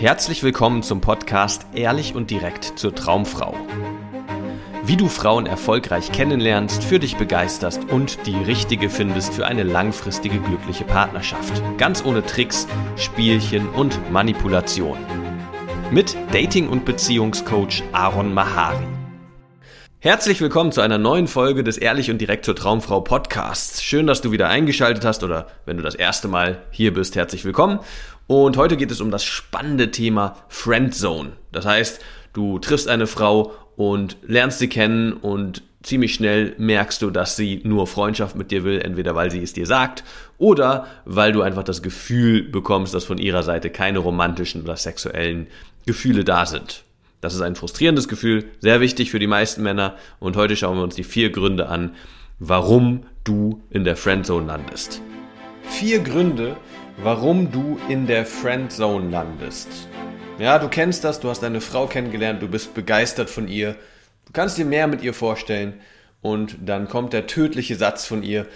Herzlich willkommen zum Podcast Ehrlich und direkt zur Traumfrau. Wie du Frauen erfolgreich kennenlernst, für dich begeisterst und die richtige findest für eine langfristige glückliche Partnerschaft. Ganz ohne Tricks, Spielchen und Manipulation. Mit Dating- und Beziehungscoach Aaron Mahari. Herzlich willkommen zu einer neuen Folge des Ehrlich und direkt zur Traumfrau Podcasts. Schön, dass du wieder eingeschaltet hast oder wenn du das erste Mal hier bist, herzlich willkommen. Und heute geht es um das spannende Thema Friendzone. Das heißt, du triffst eine Frau und lernst sie kennen und ziemlich schnell merkst du, dass sie nur Freundschaft mit dir will, entweder weil sie es dir sagt oder weil du einfach das Gefühl bekommst, dass von ihrer Seite keine romantischen oder sexuellen Gefühle da sind. Das ist ein frustrierendes Gefühl, sehr wichtig für die meisten Männer. Und heute schauen wir uns die vier Gründe an, warum du in der Friendzone landest. Vier Gründe, warum du in der Friendzone landest. Ja, du kennst das, du hast eine Frau kennengelernt, du bist begeistert von ihr, du kannst dir mehr mit ihr vorstellen und dann kommt der tödliche Satz von ihr,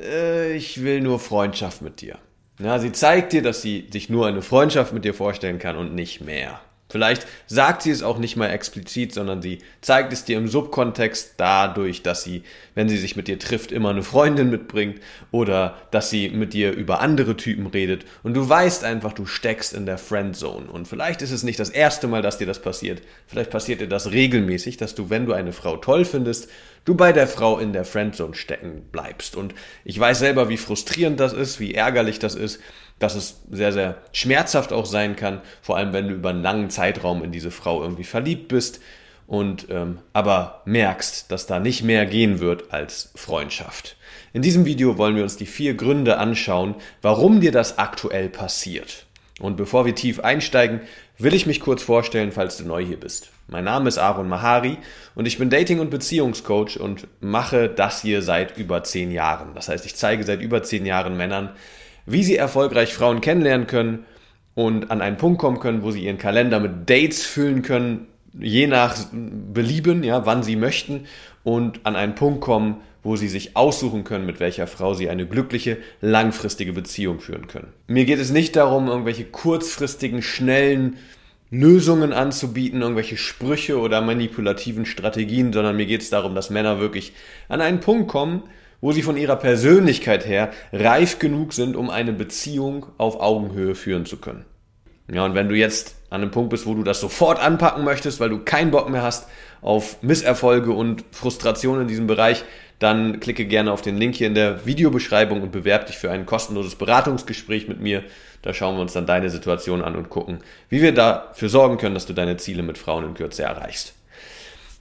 äh, ich will nur Freundschaft mit dir. Ja, sie zeigt dir, dass sie sich nur eine Freundschaft mit dir vorstellen kann und nicht mehr. Vielleicht sagt sie es auch nicht mal explizit, sondern sie zeigt es dir im Subkontext dadurch, dass sie, wenn sie sich mit dir trifft, immer eine Freundin mitbringt oder dass sie mit dir über andere Typen redet und du weißt einfach, du steckst in der Friendzone und vielleicht ist es nicht das erste Mal, dass dir das passiert. Vielleicht passiert dir das regelmäßig, dass du, wenn du eine Frau toll findest, du bei der Frau in der Friendzone stecken bleibst und ich weiß selber, wie frustrierend das ist, wie ärgerlich das ist dass es sehr, sehr schmerzhaft auch sein kann, vor allem wenn du über einen langen Zeitraum in diese Frau irgendwie verliebt bist und ähm, aber merkst, dass da nicht mehr gehen wird als Freundschaft. In diesem Video wollen wir uns die vier Gründe anschauen, warum dir das aktuell passiert. Und bevor wir tief einsteigen, will ich mich kurz vorstellen, falls du neu hier bist. Mein Name ist Aaron Mahari und ich bin Dating- und Beziehungscoach und mache das hier seit über zehn Jahren. Das heißt, ich zeige seit über zehn Jahren Männern, wie sie erfolgreich Frauen kennenlernen können und an einen Punkt kommen können, wo sie ihren Kalender mit Dates füllen können, je nach Belieben, ja, wann sie möchten und an einen Punkt kommen, wo sie sich aussuchen können, mit welcher Frau sie eine glückliche, langfristige Beziehung führen können. Mir geht es nicht darum, irgendwelche kurzfristigen, schnellen Lösungen anzubieten, irgendwelche Sprüche oder manipulativen Strategien, sondern mir geht es darum, dass Männer wirklich an einen Punkt kommen, wo sie von ihrer Persönlichkeit her reif genug sind, um eine Beziehung auf Augenhöhe führen zu können. Ja, und wenn du jetzt an einem Punkt bist, wo du das sofort anpacken möchtest, weil du keinen Bock mehr hast auf Misserfolge und Frustration in diesem Bereich, dann klicke gerne auf den Link hier in der Videobeschreibung und bewerbe dich für ein kostenloses Beratungsgespräch mit mir. Da schauen wir uns dann deine Situation an und gucken, wie wir dafür sorgen können, dass du deine Ziele mit Frauen in Kürze erreichst.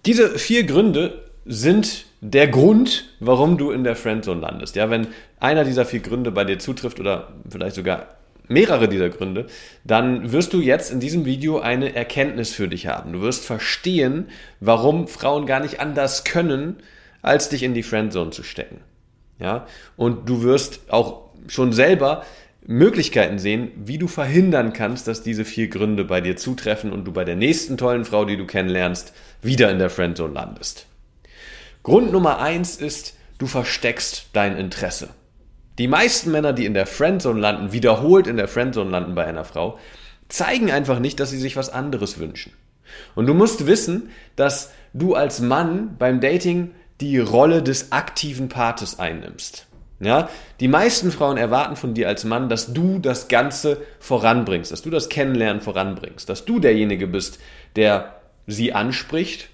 Diese vier Gründe sind der Grund, warum du in der Friendzone landest. Ja, wenn einer dieser vier Gründe bei dir zutrifft oder vielleicht sogar mehrere dieser Gründe, dann wirst du jetzt in diesem Video eine Erkenntnis für dich haben. Du wirst verstehen, warum Frauen gar nicht anders können, als dich in die Friendzone zu stecken. Ja, und du wirst auch schon selber Möglichkeiten sehen, wie du verhindern kannst, dass diese vier Gründe bei dir zutreffen und du bei der nächsten tollen Frau, die du kennenlernst, wieder in der Friendzone landest. Grund Nummer eins ist, du versteckst dein Interesse. Die meisten Männer, die in der Friendzone landen, wiederholt in der Friendzone landen bei einer Frau, zeigen einfach nicht, dass sie sich was anderes wünschen. Und du musst wissen, dass du als Mann beim Dating die Rolle des aktiven Partes einnimmst. Ja, die meisten Frauen erwarten von dir als Mann, dass du das Ganze voranbringst, dass du das Kennenlernen voranbringst, dass du derjenige bist, der sie anspricht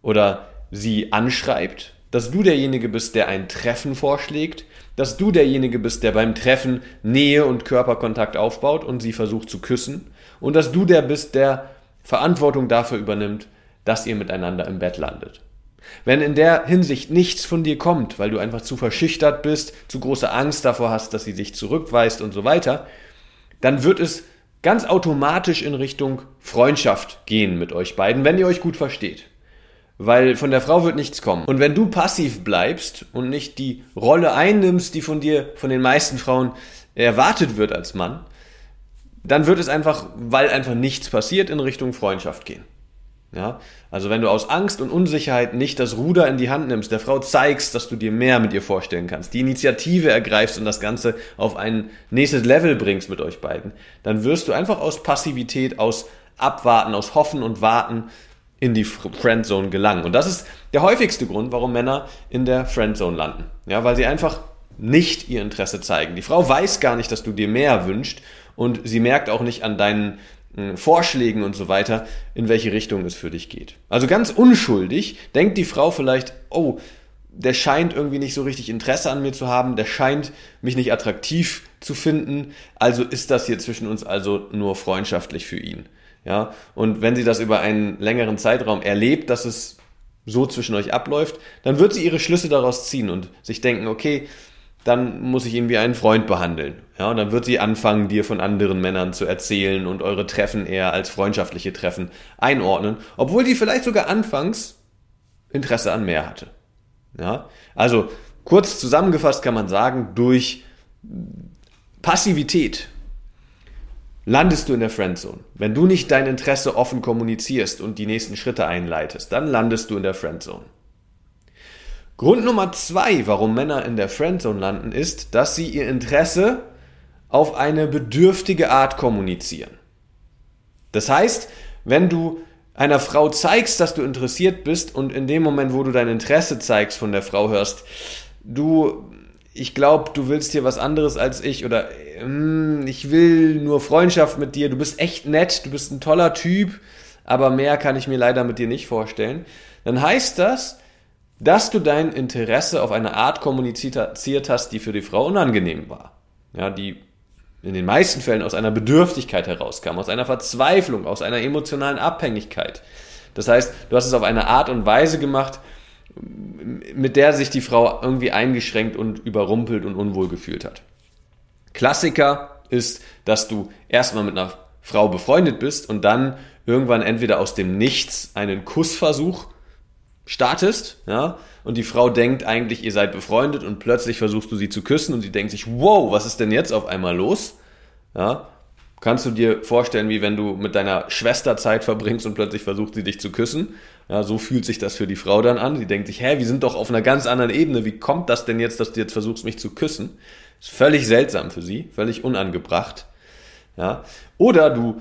oder sie anschreibt, dass du derjenige bist, der ein Treffen vorschlägt, dass du derjenige bist, der beim Treffen Nähe und Körperkontakt aufbaut und sie versucht zu küssen und dass du der bist, der Verantwortung dafür übernimmt, dass ihr miteinander im Bett landet. Wenn in der Hinsicht nichts von dir kommt, weil du einfach zu verschüchtert bist, zu große Angst davor hast, dass sie sich zurückweist und so weiter, dann wird es ganz automatisch in Richtung Freundschaft gehen mit euch beiden, wenn ihr euch gut versteht weil von der Frau wird nichts kommen. Und wenn du passiv bleibst und nicht die Rolle einnimmst, die von dir, von den meisten Frauen erwartet wird als Mann, dann wird es einfach, weil einfach nichts passiert, in Richtung Freundschaft gehen. Ja, also wenn du aus Angst und Unsicherheit nicht das Ruder in die Hand nimmst, der Frau zeigst, dass du dir mehr mit ihr vorstellen kannst, die Initiative ergreifst und das Ganze auf ein nächstes Level bringst mit euch beiden, dann wirst du einfach aus Passivität, aus Abwarten, aus Hoffen und Warten in die Friendzone gelangen. Und das ist der häufigste Grund, warum Männer in der Friendzone landen. Ja, weil sie einfach nicht ihr Interesse zeigen. Die Frau weiß gar nicht, dass du dir mehr wünscht und sie merkt auch nicht an deinen äh, Vorschlägen und so weiter, in welche Richtung es für dich geht. Also ganz unschuldig denkt die Frau vielleicht, oh, der scheint irgendwie nicht so richtig Interesse an mir zu haben, der scheint mich nicht attraktiv zu finden, also ist das hier zwischen uns also nur freundschaftlich für ihn. Ja, und wenn sie das über einen längeren Zeitraum erlebt, dass es so zwischen euch abläuft, dann wird sie ihre Schlüsse daraus ziehen und sich denken, okay, dann muss ich ihn wie einen Freund behandeln. Ja, und dann wird sie anfangen, dir von anderen Männern zu erzählen und eure Treffen eher als freundschaftliche Treffen einordnen, obwohl die vielleicht sogar anfangs Interesse an mehr hatte. Ja, also kurz zusammengefasst kann man sagen, durch Passivität landest du in der Friendzone. Wenn du nicht dein Interesse offen kommunizierst und die nächsten Schritte einleitest, dann landest du in der Friendzone. Grund Nummer zwei, warum Männer in der Friendzone landen, ist, dass sie ihr Interesse auf eine bedürftige Art kommunizieren. Das heißt, wenn du einer Frau zeigst, dass du interessiert bist und in dem Moment, wo du dein Interesse zeigst von der Frau hörst, du, ich glaube, du willst hier was anderes als ich oder ich will nur Freundschaft mit dir, du bist echt nett, du bist ein toller Typ, aber mehr kann ich mir leider mit dir nicht vorstellen, dann heißt das, dass du dein Interesse auf eine Art kommuniziert hast, die für die Frau unangenehm war. Ja, die in den meisten Fällen aus einer Bedürftigkeit herauskam, aus einer Verzweiflung, aus einer emotionalen Abhängigkeit. Das heißt, du hast es auf eine Art und Weise gemacht, mit der sich die Frau irgendwie eingeschränkt und überrumpelt und unwohl gefühlt hat. Klassiker ist, dass du erstmal mit einer Frau befreundet bist und dann irgendwann entweder aus dem Nichts einen Kussversuch startest, ja, und die Frau denkt eigentlich, ihr seid befreundet und plötzlich versuchst du sie zu küssen und sie denkt sich, wow, was ist denn jetzt auf einmal los? Ja, kannst du dir vorstellen, wie wenn du mit deiner Schwester Zeit verbringst und plötzlich versucht sie dich zu küssen? Ja, so fühlt sich das für die Frau dann an. Die denkt sich, hä, wir sind doch auf einer ganz anderen Ebene. Wie kommt das denn jetzt, dass du jetzt versuchst, mich zu küssen? Ist völlig seltsam für sie, völlig unangebracht. Ja, oder du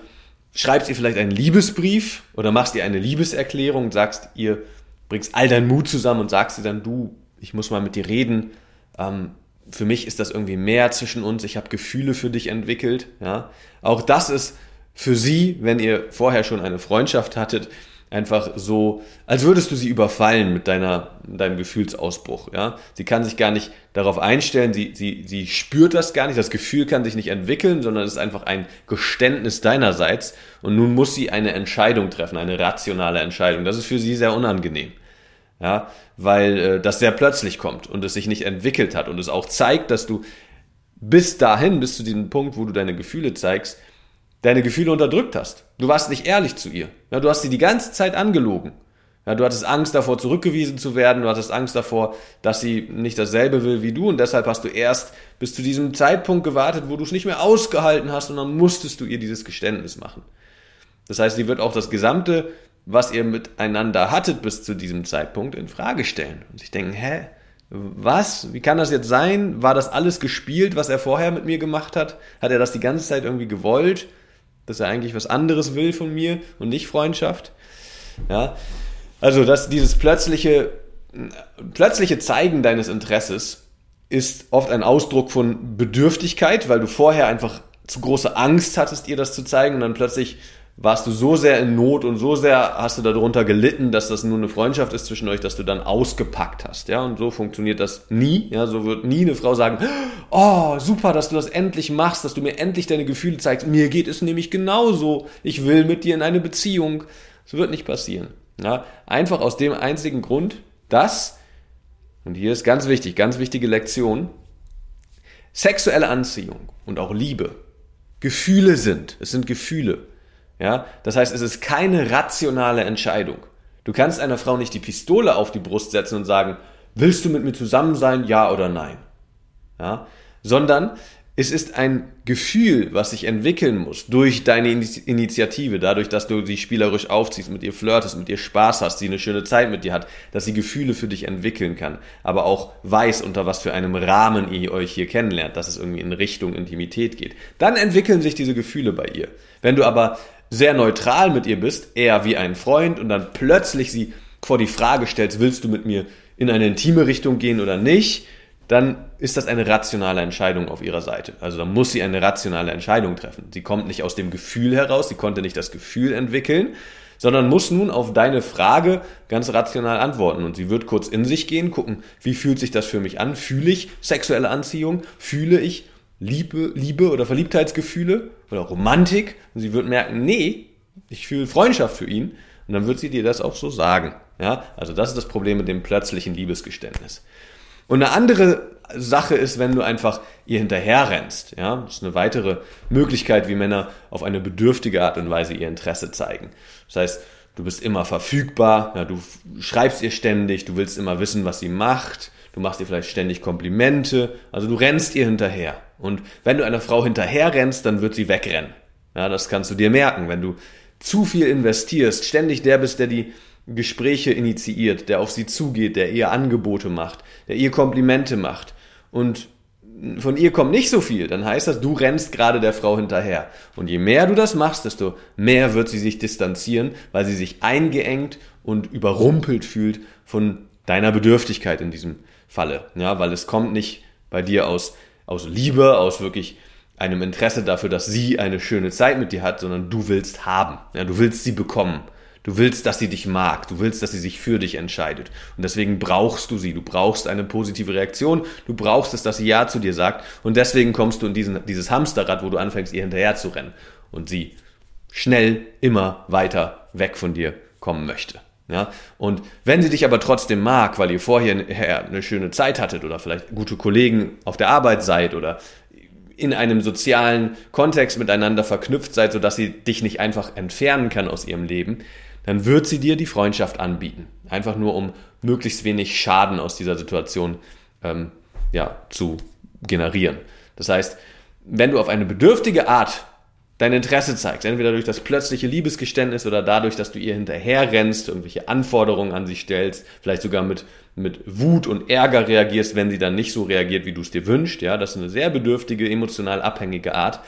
schreibst ihr vielleicht einen Liebesbrief oder machst ihr eine Liebeserklärung sagst ihr, bringst all deinen Mut zusammen und sagst dir dann, du, ich muss mal mit dir reden. Ähm, für mich ist das irgendwie mehr zwischen uns. Ich habe Gefühle für dich entwickelt. Ja, auch das ist für sie, wenn ihr vorher schon eine Freundschaft hattet, einfach so, als würdest du sie überfallen mit deiner, deinem Gefühlsausbruch. Ja, sie kann sich gar nicht darauf einstellen. Sie, sie, sie spürt das gar nicht. Das Gefühl kann sich nicht entwickeln, sondern es ist einfach ein Geständnis deinerseits. Und nun muss sie eine Entscheidung treffen, eine rationale Entscheidung. Das ist für sie sehr unangenehm ja, weil äh, das sehr plötzlich kommt und es sich nicht entwickelt hat und es auch zeigt, dass du bis dahin, bis zu diesem Punkt, wo du deine Gefühle zeigst, deine Gefühle unterdrückt hast. Du warst nicht ehrlich zu ihr. Ja, du hast sie die ganze Zeit angelogen. Ja, du hattest Angst davor, zurückgewiesen zu werden. Du hattest Angst davor, dass sie nicht dasselbe will wie du. Und deshalb hast du erst bis zu diesem Zeitpunkt gewartet, wo du es nicht mehr ausgehalten hast. Und dann musstest du ihr dieses Geständnis machen. Das heißt, sie wird auch das gesamte was ihr miteinander hattet bis zu diesem Zeitpunkt, in Frage stellen und sich denken, hä, was? Wie kann das jetzt sein? War das alles gespielt, was er vorher mit mir gemacht hat? Hat er das die ganze Zeit irgendwie gewollt, dass er eigentlich was anderes will von mir und nicht Freundschaft? Ja, also dass dieses plötzliche plötzliche Zeigen deines Interesses ist oft ein Ausdruck von Bedürftigkeit, weil du vorher einfach zu große Angst hattest, ihr das zu zeigen und dann plötzlich warst du so sehr in Not und so sehr hast du darunter gelitten, dass das nur eine Freundschaft ist zwischen euch, dass du dann ausgepackt hast, ja, und so funktioniert das nie, ja, so wird nie eine Frau sagen, oh, super, dass du das endlich machst, dass du mir endlich deine Gefühle zeigst, mir geht es nämlich genauso, ich will mit dir in eine Beziehung, das wird nicht passieren, ja, einfach aus dem einzigen Grund, dass, und hier ist ganz wichtig, ganz wichtige Lektion, sexuelle Anziehung und auch Liebe Gefühle sind, es sind Gefühle, ja, das heißt, es ist keine rationale Entscheidung. Du kannst einer Frau nicht die Pistole auf die Brust setzen und sagen, willst du mit mir zusammen sein, ja oder nein? Ja, sondern es ist ein Gefühl, was sich entwickeln muss durch deine Initiative, dadurch, dass du sie spielerisch aufziehst, mit ihr flirtest, mit ihr Spaß hast, sie eine schöne Zeit mit dir hat, dass sie Gefühle für dich entwickeln kann, aber auch weiß, unter was für einem Rahmen ihr euch hier kennenlernt, dass es irgendwie in Richtung Intimität geht. Dann entwickeln sich diese Gefühle bei ihr. Wenn du aber sehr neutral mit ihr bist, eher wie ein Freund und dann plötzlich sie vor die Frage stellst, willst du mit mir in eine intime Richtung gehen oder nicht, dann ist das eine rationale Entscheidung auf ihrer Seite. Also da muss sie eine rationale Entscheidung treffen. Sie kommt nicht aus dem Gefühl heraus, sie konnte nicht das Gefühl entwickeln, sondern muss nun auf deine Frage ganz rational antworten. Und sie wird kurz in sich gehen, gucken, wie fühlt sich das für mich an? Fühle ich sexuelle Anziehung? Fühle ich Liebe, Liebe oder Verliebtheitsgefühle oder Romantik? Und sie wird merken, nee, ich fühle Freundschaft für ihn. Und dann wird sie dir das auch so sagen. Ja, also das ist das Problem mit dem plötzlichen Liebesgeständnis. Und eine andere Sache ist, wenn du einfach ihr hinterherrennst. Ja, das ist eine weitere Möglichkeit, wie Männer auf eine bedürftige Art und Weise ihr Interesse zeigen. Das heißt, du bist immer verfügbar, ja, du schreibst ihr ständig, du willst immer wissen, was sie macht, du machst ihr vielleicht ständig Komplimente, also du rennst ihr hinterher. Und wenn du einer Frau hinterher rennst, dann wird sie wegrennen. Ja, das kannst du dir merken. Wenn du zu viel investierst, ständig der bist, der die Gespräche initiiert, der auf sie zugeht, der ihr Angebote macht, der ihr Komplimente macht und von ihr kommt nicht so viel, dann heißt das, du rennst gerade der Frau hinterher. Und je mehr du das machst, desto mehr wird sie sich distanzieren, weil sie sich eingeengt und überrumpelt fühlt von deiner Bedürftigkeit in diesem Falle. Ja, weil es kommt nicht bei dir aus, aus Liebe, aus wirklich einem Interesse dafür, dass sie eine schöne Zeit mit dir hat, sondern du willst haben. Ja, du willst sie bekommen. Du willst, dass sie dich mag. Du willst, dass sie sich für dich entscheidet. Und deswegen brauchst du sie. Du brauchst eine positive Reaktion. Du brauchst es, dass sie Ja zu dir sagt. Und deswegen kommst du in diesen, dieses Hamsterrad, wo du anfängst, ihr hinterher zu rennen. Und sie schnell immer weiter weg von dir kommen möchte. Ja? Und wenn sie dich aber trotzdem mag, weil ihr vorher eine schöne Zeit hattet oder vielleicht gute Kollegen auf der Arbeit seid oder in einem sozialen Kontext miteinander verknüpft seid, sodass sie dich nicht einfach entfernen kann aus ihrem Leben, dann wird sie dir die Freundschaft anbieten. Einfach nur, um möglichst wenig Schaden aus dieser Situation ähm, ja, zu generieren. Das heißt, wenn du auf eine bedürftige Art dein Interesse zeigst, entweder durch das plötzliche Liebesgeständnis oder dadurch, dass du ihr hinterherrennst, irgendwelche Anforderungen an sie stellst, vielleicht sogar mit, mit Wut und Ärger reagierst, wenn sie dann nicht so reagiert, wie du es dir wünschst, ja, das ist eine sehr bedürftige, emotional abhängige Art,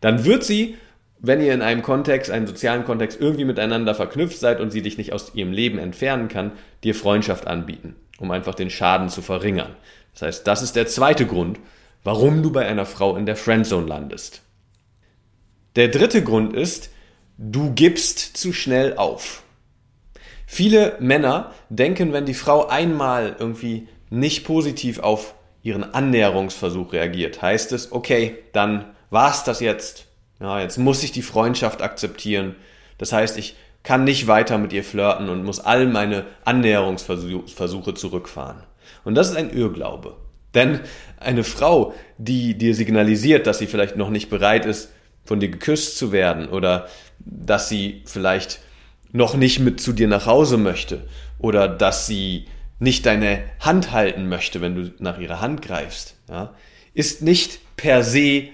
dann wird sie wenn ihr in einem Kontext, einem sozialen Kontext irgendwie miteinander verknüpft seid und sie dich nicht aus ihrem Leben entfernen kann, dir Freundschaft anbieten, um einfach den Schaden zu verringern. Das heißt, das ist der zweite Grund, warum du bei einer Frau in der Friendzone landest. Der dritte Grund ist, du gibst zu schnell auf. Viele Männer denken, wenn die Frau einmal irgendwie nicht positiv auf ihren Annäherungsversuch reagiert, heißt es, okay, dann war's das jetzt ja, jetzt muss ich die Freundschaft akzeptieren. Das heißt, ich kann nicht weiter mit ihr flirten und muss all meine Annäherungsversuche zurückfahren. Und das ist ein Irrglaube. Denn eine Frau, die dir signalisiert, dass sie vielleicht noch nicht bereit ist, von dir geküsst zu werden oder dass sie vielleicht noch nicht mit zu dir nach Hause möchte oder dass sie nicht deine Hand halten möchte, wenn du nach ihrer Hand greifst, ja, ist nicht per se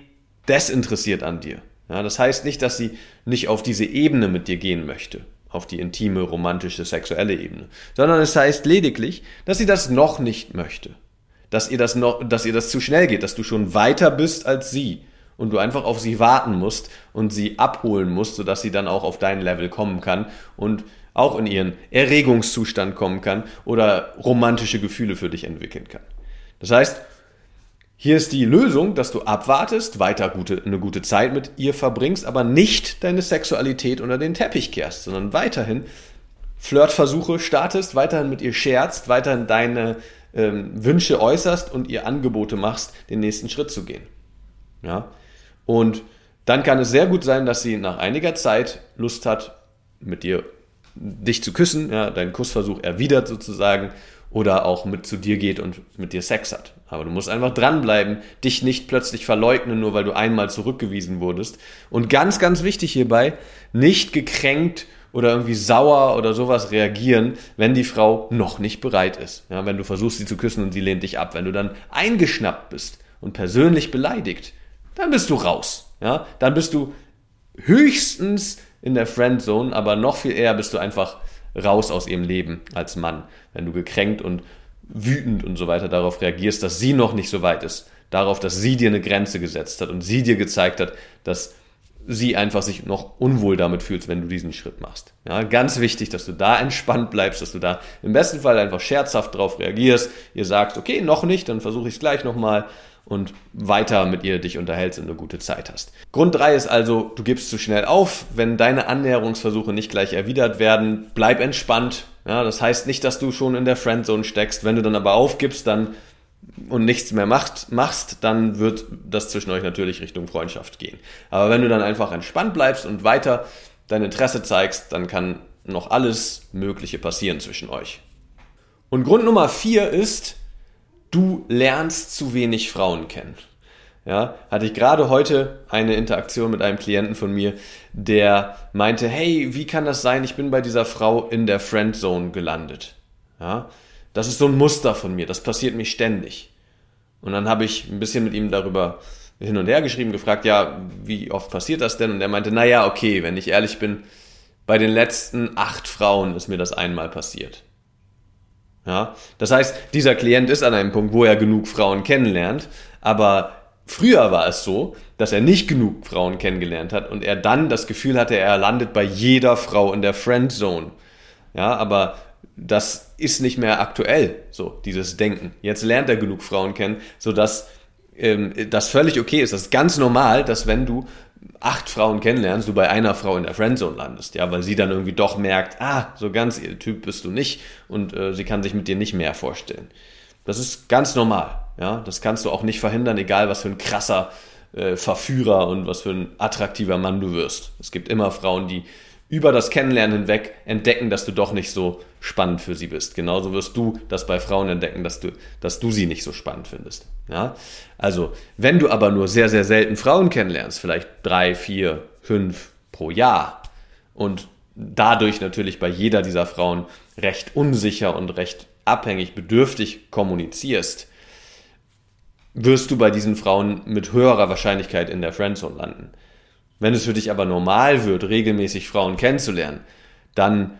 desinteressiert an dir. Ja, das heißt nicht, dass sie nicht auf diese Ebene mit dir gehen möchte, auf die intime, romantische, sexuelle Ebene, sondern es heißt lediglich, dass sie das noch nicht möchte, dass ihr das noch, dass ihr das zu schnell geht, dass du schon weiter bist als sie und du einfach auf sie warten musst und sie abholen musst, sodass sie dann auch auf dein Level kommen kann und auch in ihren Erregungszustand kommen kann oder romantische Gefühle für dich entwickeln kann. Das heißt, hier ist die Lösung, dass du abwartest, weiter gute, eine gute Zeit mit ihr verbringst, aber nicht deine Sexualität unter den Teppich kehrst, sondern weiterhin Flirtversuche startest, weiterhin mit ihr scherzt, weiterhin deine ähm, Wünsche äußerst und ihr Angebote machst, den nächsten Schritt zu gehen. Ja? Und dann kann es sehr gut sein, dass sie nach einiger Zeit Lust hat, mit dir dich zu küssen, ja, deinen Kussversuch erwidert sozusagen oder auch mit zu dir geht und mit dir Sex hat. Aber du musst einfach dranbleiben, dich nicht plötzlich verleugnen, nur weil du einmal zurückgewiesen wurdest. Und ganz, ganz wichtig hierbei, nicht gekränkt oder irgendwie sauer oder sowas reagieren, wenn die Frau noch nicht bereit ist. Ja, wenn du versuchst, sie zu küssen und sie lehnt dich ab. Wenn du dann eingeschnappt bist und persönlich beleidigt, dann bist du raus. Ja, dann bist du höchstens in der Friendzone, aber noch viel eher bist du einfach raus aus ihrem Leben als Mann, wenn du gekränkt und wütend und so weiter darauf reagierst, dass sie noch nicht so weit ist, darauf, dass sie dir eine Grenze gesetzt hat und sie dir gezeigt hat, dass sie einfach sich noch unwohl damit fühlt, wenn du diesen Schritt machst. Ja, ganz wichtig, dass du da entspannt bleibst, dass du da im besten Fall einfach scherzhaft darauf reagierst. Ihr sagst, okay, noch nicht, dann versuche ich es gleich nochmal und weiter mit ihr dich unterhältst und eine gute Zeit hast. Grund drei ist also, du gibst zu schnell auf. Wenn deine Annäherungsversuche nicht gleich erwidert werden, bleib entspannt. Ja, das heißt nicht, dass du schon in der Friendzone steckst. Wenn du dann aber aufgibst, dann und nichts mehr macht, machst, dann wird das zwischen euch natürlich Richtung Freundschaft gehen. Aber wenn du dann einfach entspannt bleibst und weiter dein Interesse zeigst, dann kann noch alles Mögliche passieren zwischen euch. Und Grund Nummer vier ist, du lernst zu wenig Frauen kennen. Ja, hatte ich gerade heute eine Interaktion mit einem Klienten von mir, der meinte, hey, wie kann das sein? Ich bin bei dieser Frau in der Friendzone gelandet. Ja, das ist so ein Muster von mir, das passiert mir ständig. Und dann habe ich ein bisschen mit ihm darüber hin und her geschrieben, gefragt, ja, wie oft passiert das denn? Und er meinte, naja, okay, wenn ich ehrlich bin, bei den letzten acht Frauen ist mir das einmal passiert. Ja, das heißt, dieser Klient ist an einem Punkt, wo er genug Frauen kennenlernt, aber früher war es so, dass er nicht genug Frauen kennengelernt hat und er dann das Gefühl hatte, er landet bei jeder Frau in der Friendzone. Ja, aber das ist nicht mehr aktuell, so dieses Denken. Jetzt lernt er genug Frauen kennen, sodass ähm, das völlig okay ist. Das ist ganz normal, dass wenn du acht Frauen kennenlernst, du bei einer Frau in der Friendzone landest, ja, weil sie dann irgendwie doch merkt, ah, so ganz ihr Typ bist du nicht und äh, sie kann sich mit dir nicht mehr vorstellen. Das ist ganz normal, ja, das kannst du auch nicht verhindern, egal was für ein krasser äh, Verführer und was für ein attraktiver Mann du wirst. Es gibt immer Frauen, die über das Kennenlernen hinweg entdecken, dass du doch nicht so spannend für sie bist. Genauso wirst du das bei Frauen entdecken, dass du, dass du sie nicht so spannend findest. Ja? Also, wenn du aber nur sehr, sehr selten Frauen kennenlernst, vielleicht drei, vier, fünf pro Jahr und dadurch natürlich bei jeder dieser Frauen recht unsicher und recht abhängig, bedürftig kommunizierst, wirst du bei diesen Frauen mit höherer Wahrscheinlichkeit in der Friendzone landen. Wenn es für dich aber normal wird, regelmäßig Frauen kennenzulernen, dann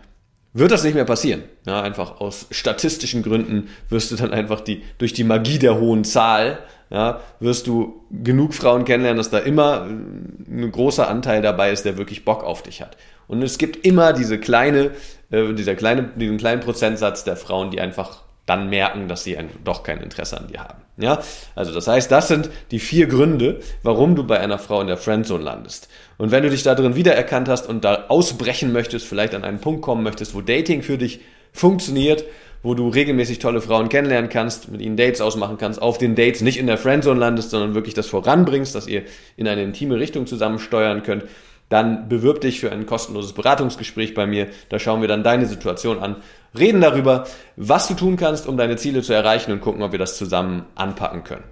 wird das nicht mehr passieren. Ja, einfach aus statistischen Gründen wirst du dann einfach die, durch die Magie der hohen Zahl, ja, wirst du genug Frauen kennenlernen, dass da immer ein großer Anteil dabei ist, der wirklich Bock auf dich hat. Und es gibt immer diese kleine, äh, dieser kleine, diesen kleinen Prozentsatz der Frauen, die einfach dann merken, dass sie ein, doch kein Interesse an dir haben. Ja, also das heißt, das sind die vier Gründe, warum du bei einer Frau in der Friendzone landest. Und wenn du dich da drin wiedererkannt hast und da ausbrechen möchtest, vielleicht an einen Punkt kommen möchtest, wo Dating für dich funktioniert, wo du regelmäßig tolle Frauen kennenlernen kannst, mit ihnen Dates ausmachen kannst, auf den Dates nicht in der Friendzone landest, sondern wirklich das voranbringst, dass ihr in eine intime Richtung zusammen steuern könnt, dann bewirb dich für ein kostenloses Beratungsgespräch bei mir. Da schauen wir dann deine Situation an, reden darüber, was du tun kannst, um deine Ziele zu erreichen und gucken, ob wir das zusammen anpacken können.